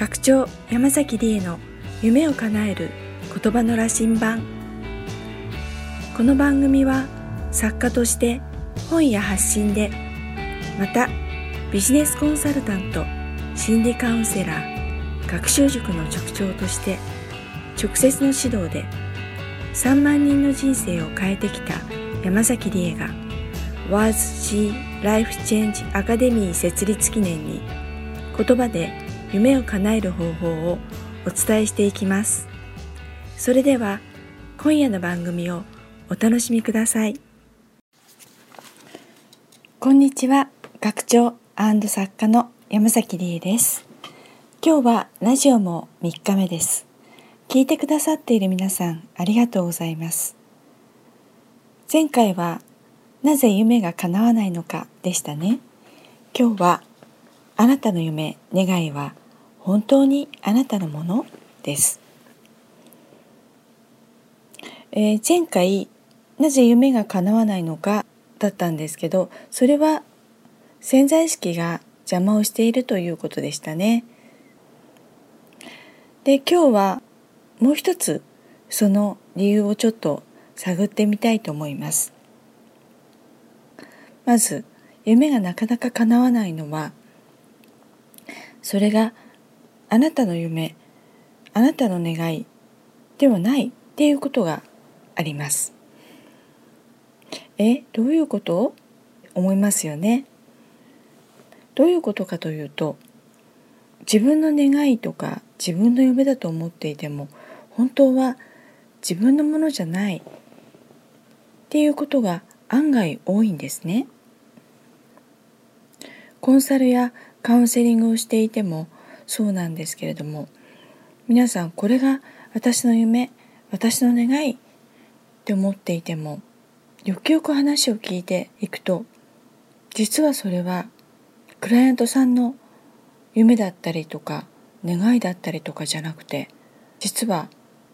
学長山崎理恵の夢を叶える言葉の羅針盤。この番組は作家として本や発信でまたビジネスコンサルタント心理カウンセラー学習塾の塾長として直接の指導で3万人の人生を変えてきた山崎理恵が Was She Life Change Academy 設立記念に言葉で夢を叶える方法をお伝えしていきます。それでは今夜の番組をお楽しみください。こんにちは、学長作家の山崎理恵です。今日はラジオも3日目です。聞いてくださっている皆さんありがとうございます。前回はなぜ夢が叶わないのかでしたね。今日はあなたの夢、願いは本当にあなたのものです。えー、前回なぜ夢が叶わないのかだったんですけどそれは潜在意識が邪魔をしているということでしたね。で今日はもう一つその理由をちょっと探ってみたいと思います。まず夢がなかなか叶わないのはそれがあなたの夢あなたの願いではないっていうことがあります。えどういうこと？思いますよね。どういうことかというと自分の願いとか自分の夢だと思っていても本当は自分のものじゃないっていうことが案外多いんですね。コンサルやカウンセリングをしていてもそうなんですけれども皆さんこれが私の夢私の願いって思っていてもよくよく話を聞いていくと実はそれはクライアントさんの夢だったりとか願いだったりとかじゃなくて実は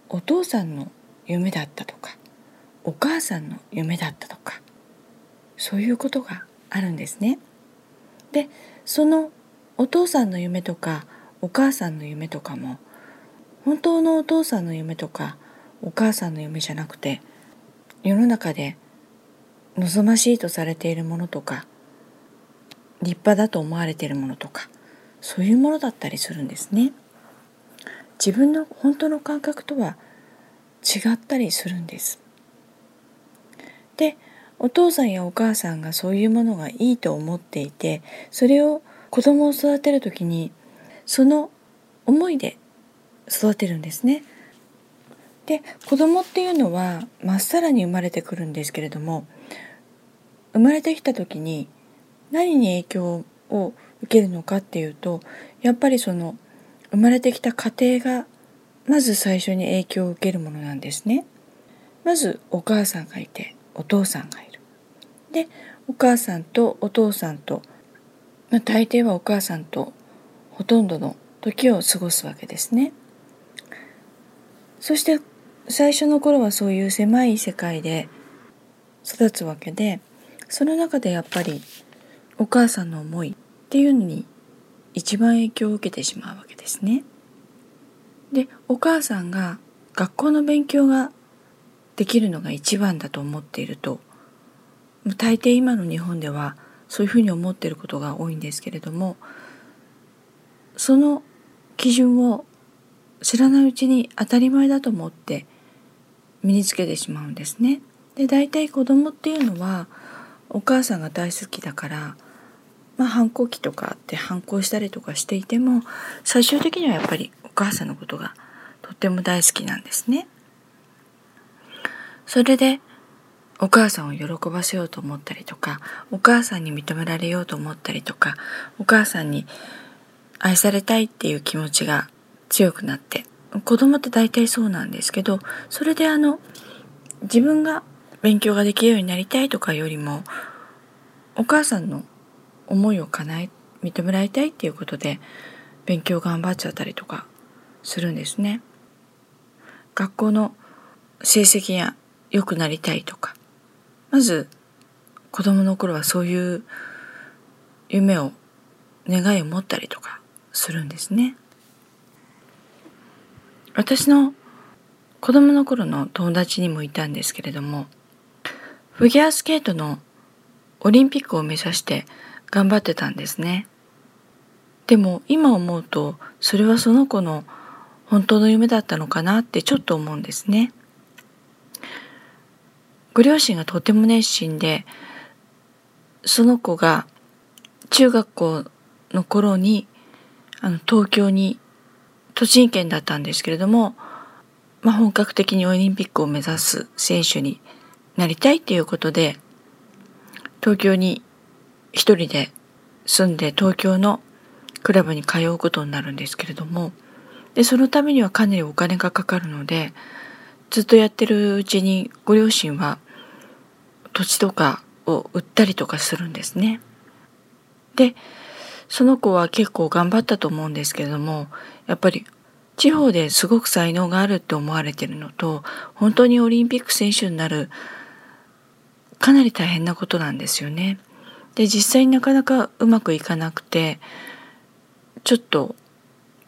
お父さんの夢だったとかお母さんの夢だったとかそういうことがあるんですね。でそのお父さんの夢とかお母さんの夢とかも本当のお父さんの夢とかお母さんの夢じゃなくて世の中で望ましいとされているものとか立派だと思われているものとかそういうものだったりするんですね。自分の本当の感覚とは違ったりするんです。でお父さんやお母さんがそういうものがいいと思っていてそれを子供を育てる時にその思いで育てるんですね。で子供っていうのはまっさらに生まれてくるんですけれども生まれてきた時に何に影響を受けるのかっていうとやっぱりその生まれてきた家庭がまず最初に影響を受けるものなんですね。まずお母さんがいてお父さんがいる。でお母さんとお父さんと、まあ、大抵はお母さんとほとんどの時を過ごすわけですね。そして最初の頃はそういう狭い世界で育つわけでその中でやっぱりお母さんの思いっていうのに一番影響を受けてしまうわけですね。でお母さんが学校の勉強ができるのが一番だと思っていると大抵今の日本ではそういうふうに思っていることが多いんですけれどもその基準を知らないうちに当たり前だと思って身につけてしまうんですね。で大体子供っていうのはお母さんが大好きだからまあ、反抗期とかあって反抗したりとかしていても最終的にはやっぱりお母さんのことがとっても大好きなんですね。それでお母さんを喜ばせようと思ったりとかお母さんに認められようと思ったりとかお母さんに愛されたいっていう気持ちが強くなって。子供って大体そうなんですけどそれであの自分が勉強ができるようになりたいとかよりもお母さんの思いを叶え認められたいっていうことで勉強頑張っちゃったりとかするんですね。学校の成績が良くなりたいとか。まず子供の頃はそういう夢を願いを持ったりとか。するんですね。私の子供の頃の友達にもいたんですけれどもフィギュアスケートのオリンピックを目指して頑張ってたんですね。でも今思うとそれはその子の本当の夢だったのかなってちょっと思うんですね。ご両親がとても熱心でその子が中学校の頃にあの東京に栃木県だったんですけれども、まあ、本格的にオリンピックを目指す選手になりたいっていうことで東京に一人で住んで東京のクラブに通うことになるんですけれどもでそのためにはかなりお金がかかるのでずっとやってるうちにご両親は土地とかを売ったりとかするんですね。でその子は結構頑張ったと思うんですけれどもやっぱり地方ですごく才能があるって思われてるのと本当にオリンピック選手になるかなり大変なことなんですよね。で実際になかなかうまくいかなくてちょっと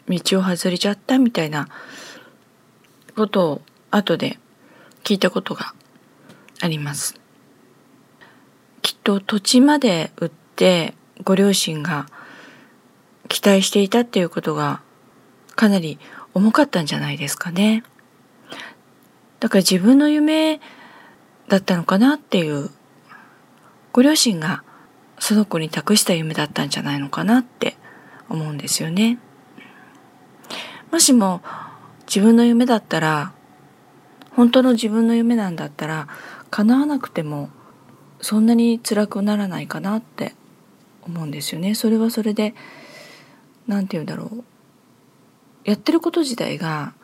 道を外れちゃったみたいなことを後で聞いたことがあります。きっと土地まで売ってご両親が期待していたっていうことがかなり重かったんじゃないですかね。だから自分の夢だったのかなっていうご両親がその子に託した夢だったんじゃないのかなって思うんですよね。もしも自分の夢だったら本当の自分の夢なんだったら叶わなくてもそんなに辛くならないかなって思うんですよね。それはそれで何て言うんだろう。やってること自体が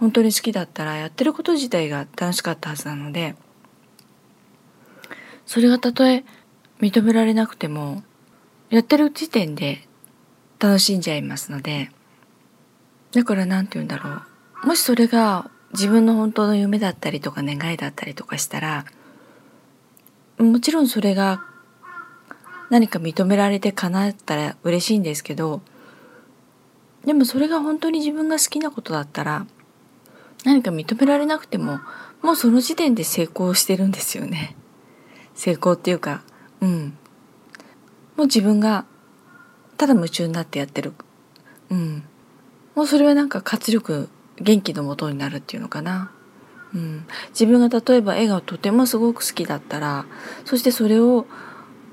本当に好きだったらやってること自体が楽しかったはずなのでそれがたとえ認められなくてもやってる時点で楽しんじゃいますのでだから何て言うんだろう。もしそれが自分の本当の夢だったりとか願いだったりとかしたらもちろんそれが何か認められて叶ったら嬉しいんですけどでもそれが本当に自分が好きなことだったら何か認められなくてももうその時点で成功してるんですよね。成功っていうかうん。もう自分がただ夢中になってやってる。うん。もうそれはなんか活力元気のもとになるっていうのかな。うん、自分が例えば絵がとてもすごく好きだったらそしてそれを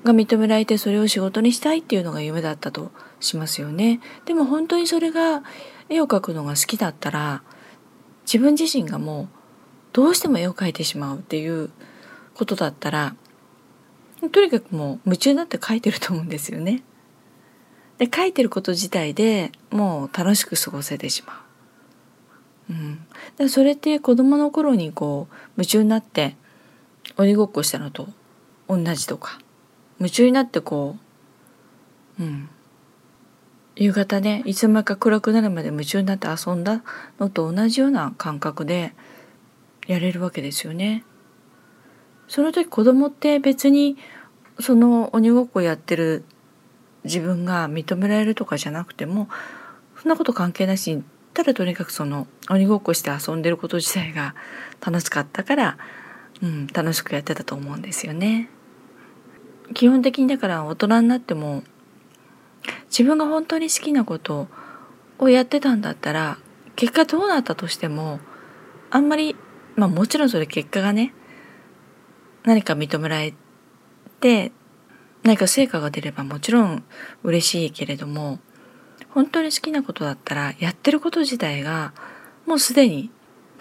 が認められてそれを仕事にしたいっていうのが夢だったとしますよね。でも本当にそれが絵を描くのが好きだったら自分自身がもうどうしても絵を描いてしまうっていうことだったらとにかくもう夢中になって描いてると思うんですよね。で描いてること自体でもう楽しく過ごせてしまう。うん、だそれって子供の頃にこう夢中になって鬼ごっこしたのと同じとか夢中になってこう、うん、夕方ねいつまか暗くなるまで夢中になって遊んだのと同じような感覚でやれるわけですよね。その時子供って別にその鬼ごっこやってる自分が認められるとかじゃなくてもそんなこと関係なしにただとにかくその鬼ごっこして遊んでること自体が楽しかったから、うん、楽しくやってたと思うんですよね。基本的にだから大人になっても自分が本当に好きなことをやってたんだったら結果どうなったとしてもあんまりまあもちろんそれ結果がね何か認められて何か成果が出ればもちろん嬉しいけれども本当に好きなことだったらやってること自体がもうすでに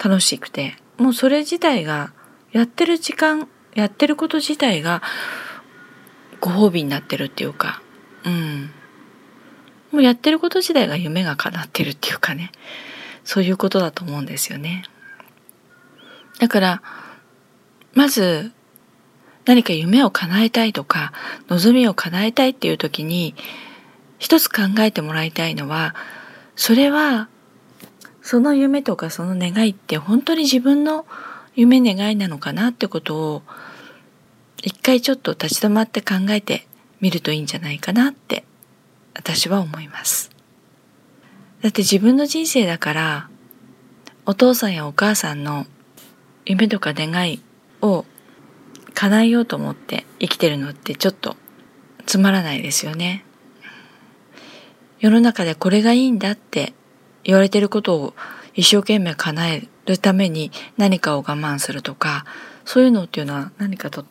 楽しくてもうそれ自体がやってる時間やってること自体がご褒美になってるっていうか。うん。もうやってること自体が夢が叶ってるっていうかね。そういうことだと思うんですよね。だからまず何か夢を叶えたいとか望みを叶えたいっていう時に一つ考えてもらいたいのは、それは、その夢とかその願いって本当に自分の夢願いなのかなってことを、一回ちょっと立ち止まって考えてみるといいんじゃないかなって私は思います。だって自分の人生だからお父さんやお母さんの夢とか願いを叶えようと思って生きてるのってちょっとつまらないですよね。世の中でこれがいいんだって言われてることを一生懸命叶えるために何かを我慢するとかそういうのっていうのは何かとっ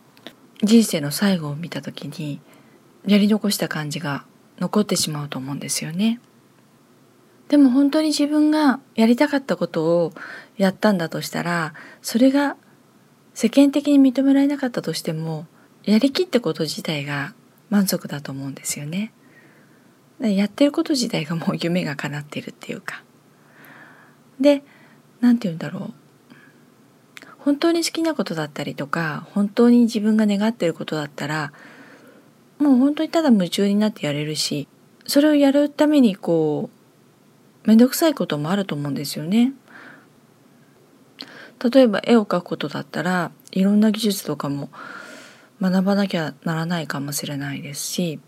人生の最後を見た時にやり残した感じが残ってしまうと思うんですよね。でも本当に自分がやりたかったことをやったんだとしたらそれが世間的に認められなかったとしてもやりきったこと自体が満足だと思うんですよね。やってること自体がもう夢が叶っているっていうか。で何て言うんだろう本当に好きなことだったりとか本当に自分が願ってることだったらもう本当にただ夢中になってやれるしそれをやるためにこう面倒くさいこともあると思うんですよね。例えば絵を描くことだったらいろんな技術とかも学ばなきゃならないかもしれないですし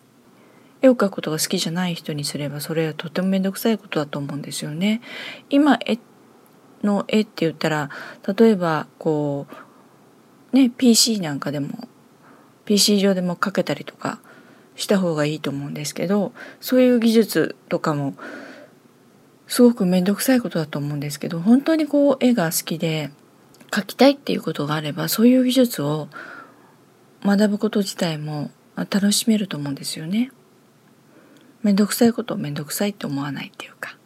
絵を描くことが好きじゃない人にすればそれはとても面倒くさいことだと思うんですよね。今絵の絵って言ったら例えばこうね PC なんかでも PC 上でも描けたりとかした方がいいと思うんですけどそういう技術とかもすごく面倒くさいことだと思うんですけど本当にこう絵が好きで描きたいっていうことがあればそういう技術を学ぶこと自体も楽しめると思うんですよね。面倒くさいことを面倒くさいって思わないっていうか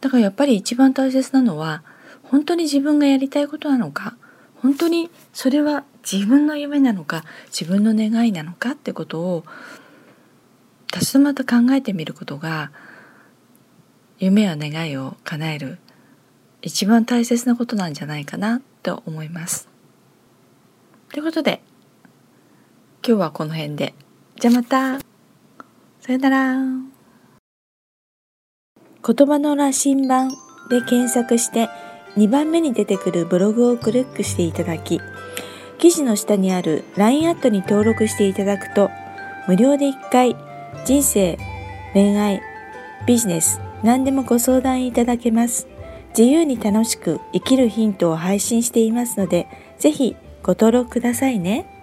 だからやっぱり一番大切なのは本当に自分がやりたいことなのか本当にそれは自分の夢なのか自分の願いなのかってことを立ち止まって考えてみることが夢や願いを叶える一番大切なことなんじゃないかなと思います。ということで今日はこの辺でじゃあまたさよなら。言葉の羅針盤で検索して2番目に出てくるブログをクリックしていただき、記事の下にある LINE アットに登録していただくと、無料で1回人生、恋愛、ビジネス、何でもご相談いただけます。自由に楽しく生きるヒントを配信していますので、ぜひご登録くださいね。